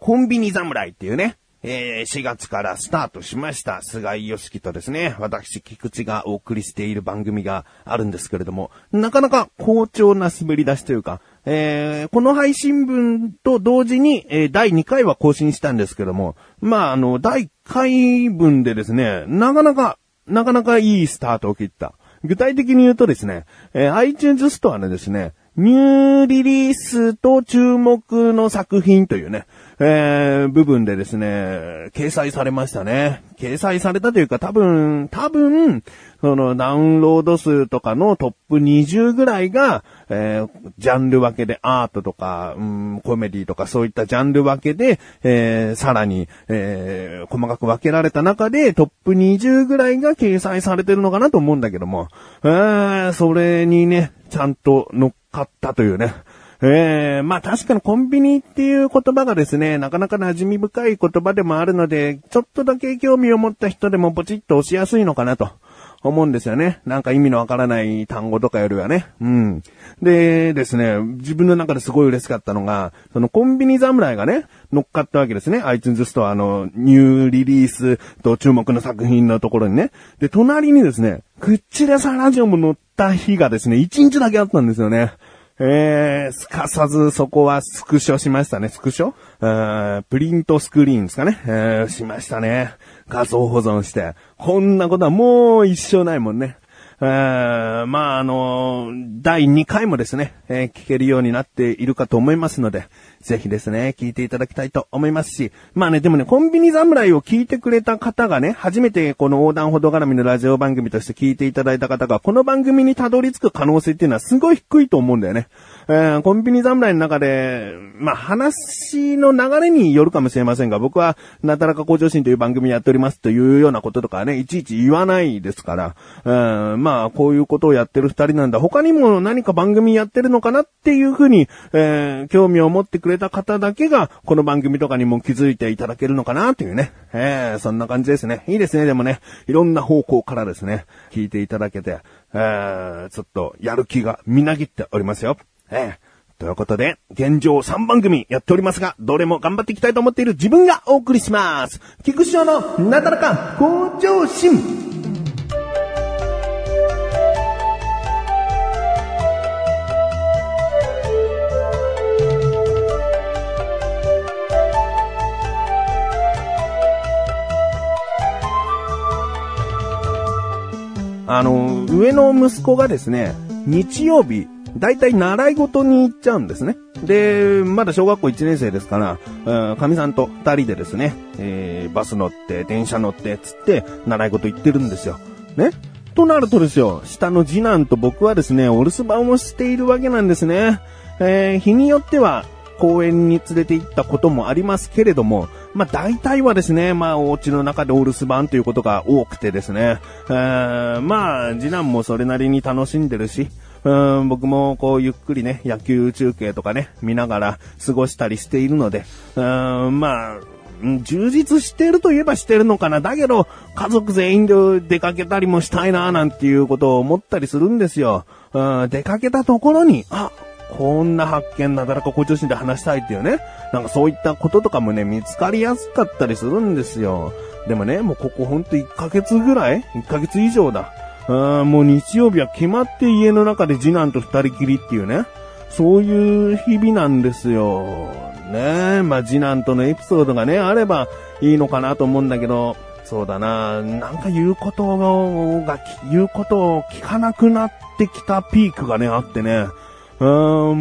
コンビニ侍っていうね、えー、4月からスタートしました、菅井良樹とですね、私、菊池がお送りしている番組があるんですけれども、なかなか好調な滑り出しというか、えー、この配信分と同時に、えー、第2回は更新したんですけども、まあ、あの、第1回分でですね、なかなか、なかなかいいスタートを切った。具体的に言うとですね、えー、iTunes ストアのですね、ニューリリースと注目の作品というね、えー、部分でですね、掲載されましたね。掲載されたというか多分、多分、そのダウンロード数とかのトップ20ぐらいが、えー、ジャンル分けでアートとか、うん、コメディとかそういったジャンル分けで、えー、さらに、えー、細かく分けられた中でトップ20ぐらいが掲載されてるのかなと思うんだけども、えー、それにね、ちゃんと乗っかったというね、ええー、まあ確かにコンビニっていう言葉がですね、なかなか馴染み深い言葉でもあるので、ちょっとだけ興味を持った人でもポチッと押しやすいのかなと。思うんですよね。なんか意味のわからない単語とかよりはね。うん。でですね、自分の中ですごい嬉しかったのが、そのコンビニ侍がね、乗っかったわけですね。iTunes ストアのニューリリースと注目の作品のところにね。で、隣にですね、クッチレサラジオも乗った日がですね、1日だけあったんですよね。えー、すかさずそこはスクショしましたね。スクショ？プリントスクリーンですかね。えー、しましたね。画像保存して。こんなことはもう一生ないもんね。えー、まあ、あの、第2回もですね、えー、聞けるようになっているかと思いますので、ぜひですね、聞いていただきたいと思いますし、まあね、でもね、コンビニ侍を聞いてくれた方がね、初めてこの横断歩道絡みのラジオ番組として聞いていただいた方が、この番組にたどり着く可能性っていうのはすごい低いと思うんだよね。えー、コンビニ侍の中で、まあ、話の流れによるかもしれませんが、僕は、なだらか向上心という番組やっておりますというようなこととかね、いちいち言わないですから、えー、まあ、まあこういうことをやってる二人なんだ。他にも何か番組やってるのかなっていうふうに、えー、興味を持ってくれた方だけが、この番組とかにも気づいていただけるのかなっていうね。えー、そんな感じですね。いいですね、でもね、いろんな方向からですね、聞いていただけて、えー、ちょっと、やる気がみなぎっておりますよ。ええということで、現状3番組やっておりますが、どれも頑張っていきたいと思っている自分がお送りします。菊師匠のなだらか向上心。あの、上の息子がですね、日曜日、大体習い事に行っちゃうんですね。で、まだ小学校1年生ですから、かみさんと2人でですね、えー、バス乗って、電車乗って、つって、習い事行ってるんですよ。ね？となるとですよ、下の次男と僕はですね、お留守番をしているわけなんですね。えー、日によっては、公園に連れて行ったこともありますけれども、まあ大体はですね、まあお家の中でお留守番ということが多くてですね、え、まあ次男もそれなりに楽しんでるし、うん、僕もこうゆっくりね、野球中継とかね、見ながら過ごしたりしているので、うん、まあ、充実してるといえばしてるのかな。だけど、家族全員で出かけたりもしたいな、なんていうことを思ったりするんですよ。うん、出かけたところに、あ、こんな発見なだらか校長心で話したいっていうね。なんかそういったこととかもね、見つかりやすかったりするんですよ。でもね、もうここほんと1ヶ月ぐらい ?1 ヶ月以上だ。あもう日曜日は決まって家の中で次男と二人きりっていうね。そういう日々なんですよ。ねえまあ次男とのエピソードがね、あればいいのかなと思うんだけど、そうだななんか言うことが、言うことを聞かなくなってきたピークがね、あってね。うん、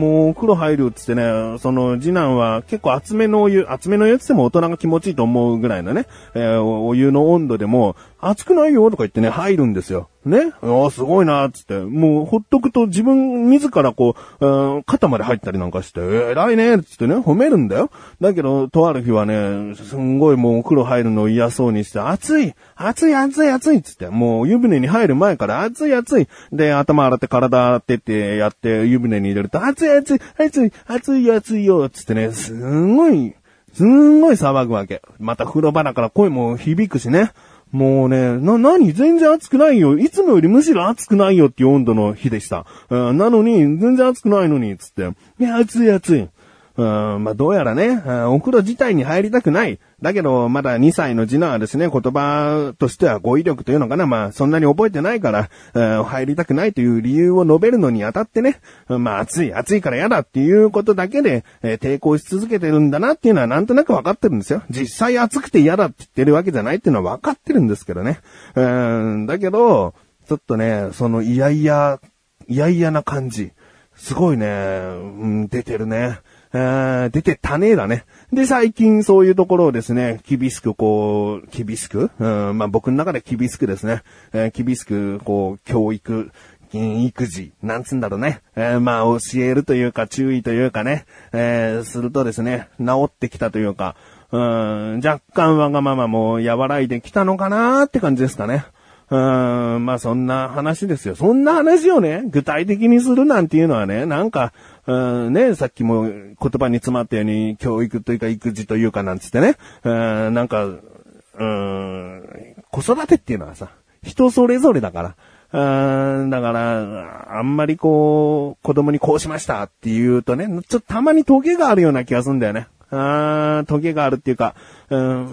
もうお風呂入るっつってね、その次男は結構厚めのお湯、厚めのお湯っつっても大人が気持ちいいと思うぐらいのね、えー、お湯の温度でも、熱くないよとか言ってね、入るんですよ。ねああ、すごいな、つって。もう、ほっとくと自分自らこう、肩まで入ったりなんかして、偉いね、つってね、褒めるんだよ。だけど、とある日はね、すんごいもうお風呂入るの嫌そうにして、暑い暑い暑い暑いつって、もう湯船に入る前から暑い暑い。で、頭洗って体洗ってってやって湯船に入れると、暑い暑い暑い暑い暑いよ、つってね、すんごい、すんごい騒ぐわけ。また風呂場だから声も響くしね。もうね、な、なに全然暑くないよ。いつもよりむしろ暑くないよっていう温度の日でした。うん、なのに、全然暑くないのに、つって。いや、暑い暑い。うん、まあ、どうやらね、お風呂自体に入りたくない。だけど、まだ2歳の次男はですね、言葉としては語彙力というのかな、まあ、そんなに覚えてないから、うん入りたくないという理由を述べるのにあたってね、まあ、暑い、暑いから嫌だっていうことだけで、えー抵抗し続けてるんだなっていうのはなんとなく分かってるんですよ。実際暑くて嫌だって言ってるわけじゃないっていうのは分かってるんですけどね。うん、だけど、ちょっとね、その、いやいや、いやいやな感じ。すごいね、うん、出てるね。え出てたねえだね。で、最近そういうところをですね、厳しくこう、厳しく、うん、まあ僕の中で厳しくですね、えー厳しくこう、教育、育児、なんつんだろうね。えーまあ教えるというか注意というかね、えーするとですね、治ってきたというか、うん、若干わがままも和らいできたのかなーって感じですかね。うーん、まあそんな話ですよ。そんな話をね、具体的にするなんていうのはね、なんか、うん、ね、さっきも言葉に詰まったように、教育というか育児というかなんつってね、うん、なんか、うん、子育てっていうのはさ、人それぞれだから、うん、だから、あんまりこう、子供にこうしましたって言うとね、ちょっとたまにトゲがあるような気がするんだよね。あートゲがあるっていうか、うん、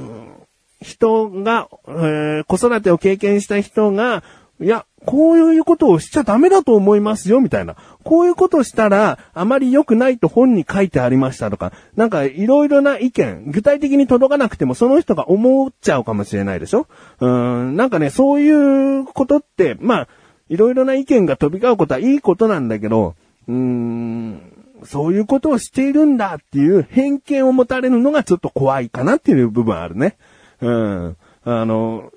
人が、えー子育てを経験した人が、いや、こういうことをしちゃダメだと思いますよ、みたいな。こういうことしたら、あまり良くないと本に書いてありましたとか、なんかいろいろな意見、具体的に届かなくてもその人が思っちゃうかもしれないでしょ？うん、なんかね、そういうことって、まあ、いろいろな意見が飛び交うことはいいことなんだけど、うーん、そういうことをしているんだっていう偏見を持たれるのがちょっと怖いかなっていう部分あるね。うん。あの、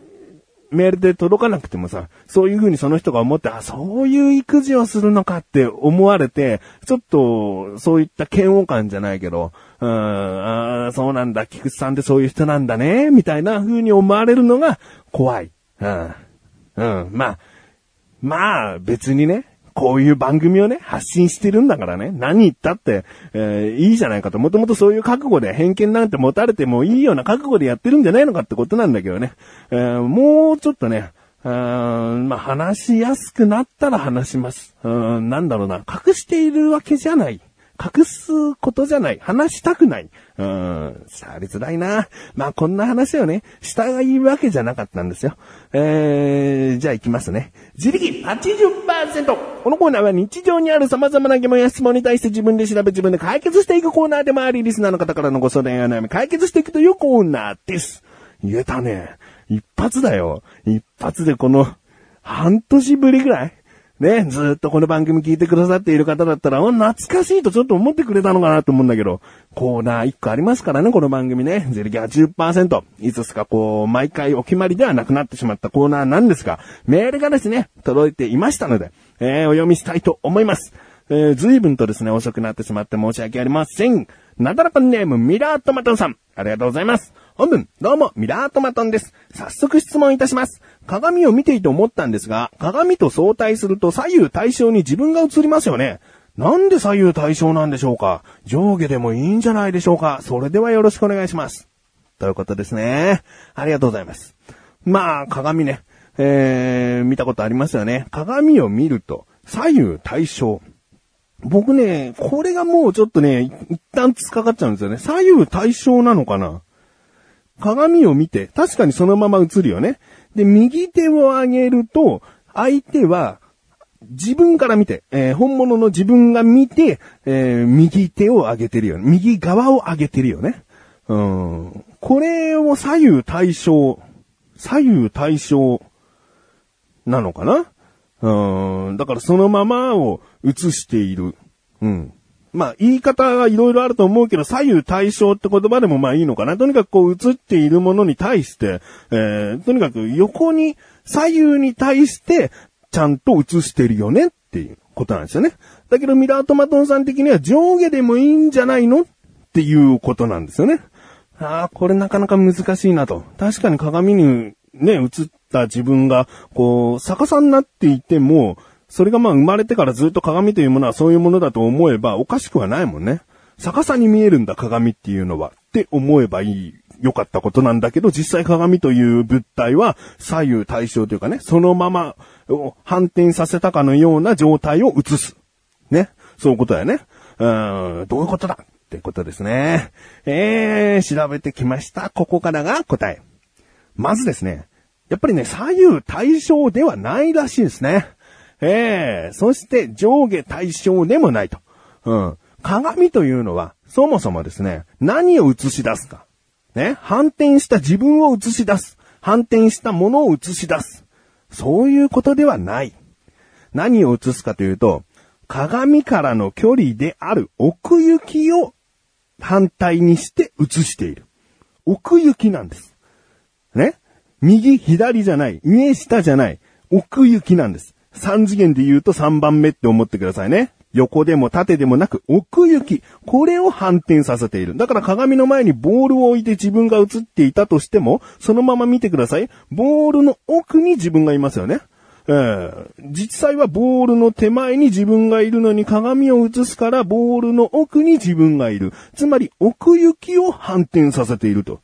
メールで届かなくてもさ、そういうふうにその人が思って、あ、そういう育児をするのかって思われて、ちょっと、そういった嫌悪感じゃないけど、うん、あーそうなんだ、菊池さんってそういう人なんだね、みたいな風に思われるのが怖い。うん。うん、まあ、まあ、別にね、こういう番組をね、発信してるんだからね、何言ったって、えーいいじゃないかと。もともとそういう覚悟で偏見なんて持たれてもいいような覚悟でやってるんじゃないのかってことなんだけどね。えーもうちょっとね、うーんまあ、話しやすくなったら話します。うん、なんだろうな。隠しているわけじゃない。隠すことじゃない。話したくない。うん、触りづらいな。まあ、こんな話をね、したがいいわけじゃなかったんですよ。えー、じゃあ行きますね。自力 80%! このコーナーは日常にある様々な疑問や質問に対して自分で調べ自分で解決していくコーナーでもあり、リスナーの方からのご相談や悩み解決していくというコーナーです。言えたね。一発だよ。一発でこの、半年ぶりぐらいね、ずっとこの番組聞いてくださっている方だったら、お懐かしいとちょっと思ってくれたのかなと思うんだけど、コーナー1個ありますからね、この番組ね。ゼリギ80%。いつすかこう、毎回お決まりではなくなってしまったコーナーなんですが、メールがですね、届いていましたので、えーお読みしたいと思います。えー、随分とですね、遅くなってしまって申し訳ありません。なだらかネーム、ミラートマトさん。ありがとうございます。本文、どうも、ミラートマトンです。早速質問いたします。鏡を見ていて思ったんですが、鏡と相対すると左右対称に自分が映りますよね。なんで左右対称なんでしょうか？上下でもいいんじゃないでしょうか？それではよろしくお願いします。ということですね。ありがとうございます。まあ、鏡ね。えー、見たことありますよね。鏡を見ると、左右対称。僕ね、これがもうちょっとね、一旦突っかかっちゃうんですよね。左右対称なのかな？鏡を見て、確かにそのまま映るよね。で、右手を上げると、相手は、自分から見て、えー本物の自分が見て、えー右手を上げてるよね。右側を上げてるよね。うん。これを左右対称、左右対称なのかなうん。だからそのままを映している。うん。まあ、言い方はいろいろあると思うけど、左右対称って言葉でもまあいいのかな。とにかくこう映っているものに対して、えー、とにかく横に、左右に対して、ちゃんと映してるよねっていうことなんですよね。だけどミラートマトンさん的には上下でもいいんじゃないのっていうことなんですよね。ああ、これなかなか難しいなと。確かに鏡にね、映った自分が、こう、逆さになっていても、それがまあ生まれてからずっと鏡というものはそういうものだと思えばおかしくはないもんね。逆さに見えるんだ鏡っていうのはって思えばいい、良かったことなんだけど、実際鏡という物体は左右対称というかね、そのまま反転させたかのような状態を映す。ね。そういうことだよね。うん、どういうことだってことですね。えー、調べてきました。ここからが答え。まずですね、やっぱりね、左右対称ではないらしいですね。えー、そして上下対称でもないと。うん。鏡というのは、そもそもですね、何を映し出すか。ね、反転した自分を映し出す。反転したものを映し出す。そういうことではない。何を映すかというと、鏡からの距離である奥行きを反対にして映している。奥行きなんです。ね右、左じゃない。上、下じゃない。奥行きなんです。3次元で言うと3番目って思ってくださいね。横でも縦でもなく奥行き。これを反転させている。だから鏡の前にボールを置いて自分が映っていたとしても、そのまま見てください。ボールの奥に自分がいますよね。えー、実際はボールの手前に自分がいるのに鏡を映すからボールの奥に自分がいる。つまり奥行きを反転させていると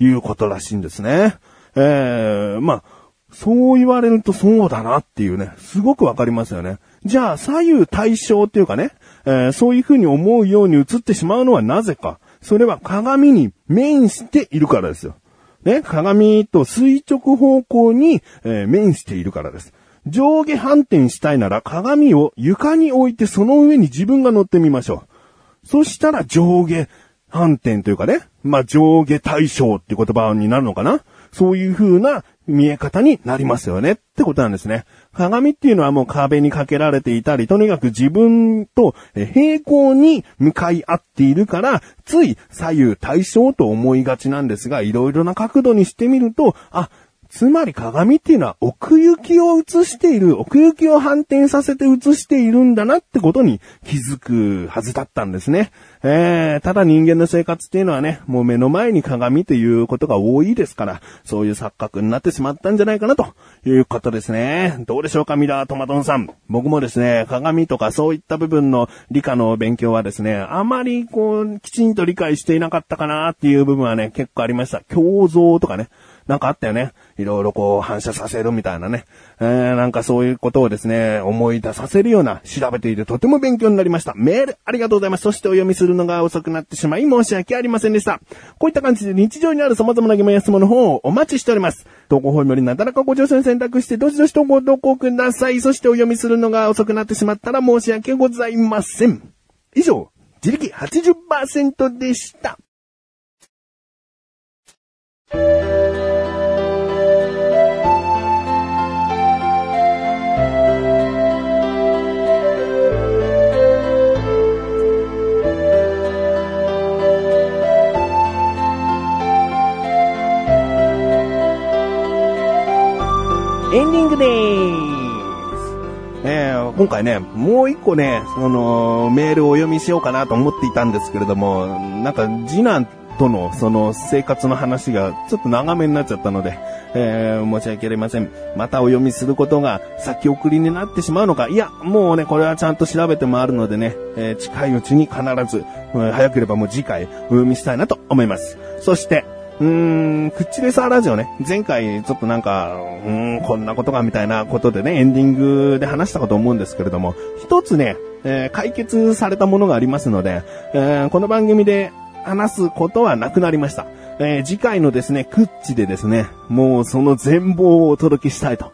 いうことらしいんですね。えー、まあ、そう言われるとそうだなっていうね、すごくわかりますよね。じゃあ、左右対称っていうかね、えー、そういう風に思うように映ってしまうのはなぜか。それは鏡に面しているからですよ。ね、鏡と垂直方向に、えー、面しているからです。上下反転したいなら鏡を床に置いてその上に自分が乗ってみましょう。そしたら上下反転というかね、まあ、上下対称って言葉になるのかなそういう風な見え方になりますよねってことなんですね。鏡っていうのはもう壁にかけられていたり、とにかく自分と平行に向かい合っているから、つい左右対称と思いがちなんですが、いろいろな角度にしてみると、あ、つまり鏡っていうのは奥行きを映している、奥行きを反転させて映しているんだなってことに気づくはずだったんですね。えー、ただ人間の生活っていうのはね、もう目の前に鏡ということが多いですから、そういう錯覚になってしまったんじゃないかなということですね。どうでしょうか、ミラートマトンさん。僕もですね、鏡とかそういった部分の理科の勉強はですね、あまりこう、きちんと理解していなかったかなっていう部分はね、結構ありました。胸像とかね。なんかあったよね。いろいろこう反射させるみたいなね。えー、なんかそういうことをですね、思い出させるような調べていてとても勉強になりました。メールありがとうございます。そしてお読みするのが遅くなってしまい申し訳ありませんでした。こういった感じで日常にある様々な疑問や質問の方をお待ちしております。投稿フォームよりなだらかご乗車選択してどしどしとご投稿ください。そしてお読みするのが遅くなってしまったら申し訳ございません。以上、自力80%でした。今回ね、もう一個ね、その、メールをお読みしようかなと思っていたんですけれども、なんか次男とのその生活の話がちょっと長めになっちゃったので、えー、申し訳ありません。またお読みすることが先送りになってしまうのか。いや、もうね、これはちゃんと調べてもあるのでね、えー、近いうちに必ず、早ければもう次回お読みしたいなと思います。そして、うーん、クッチレサーラジオね、前回ちょっとなんか、うーん、こんなことがみたいなことでね、エンディングで話したかと思うんですけれども、一つね、えー、解決されたものがありますので、えー、この番組で話すことはなくなりました。えー、次回のですね、クッチでですね、もうその全貌をお届けしたいと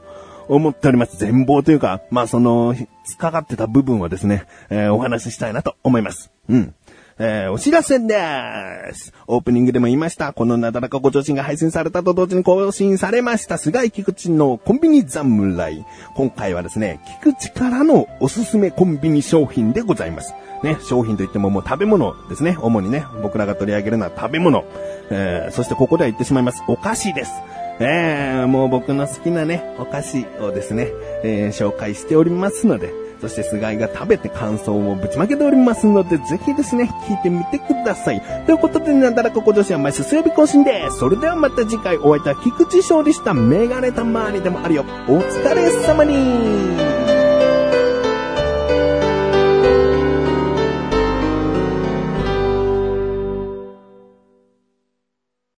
思っております。全貌というか、まあその、かかってた部分はですね、え、お話ししたいなと思います。うん。えー、お知らせです。オープニングでも言いました。このなだらかご調子が配信されたと同時に更新されました。菅井菊池のコンビニ侍。今回はですね、菊池からのおすすめコンビニ商品でございます。ね、商品といってももう食べ物ですね。主にね、僕らが取り上げるのは食べ物。えー、そしてここでは言ってしまいます。お菓子です。えー、もう僕の好きなね、お菓子をですね、えー、紹介しておりますので、そして菅井が食べて感想をぶちまけておりますので、ぜひですね、聞いてみてください。ということで、なんだらここ女子は毎週水曜日更新です。それではまた次回お会いいた菊池勝利したメガネたまーにでもあるよ。お疲れ様に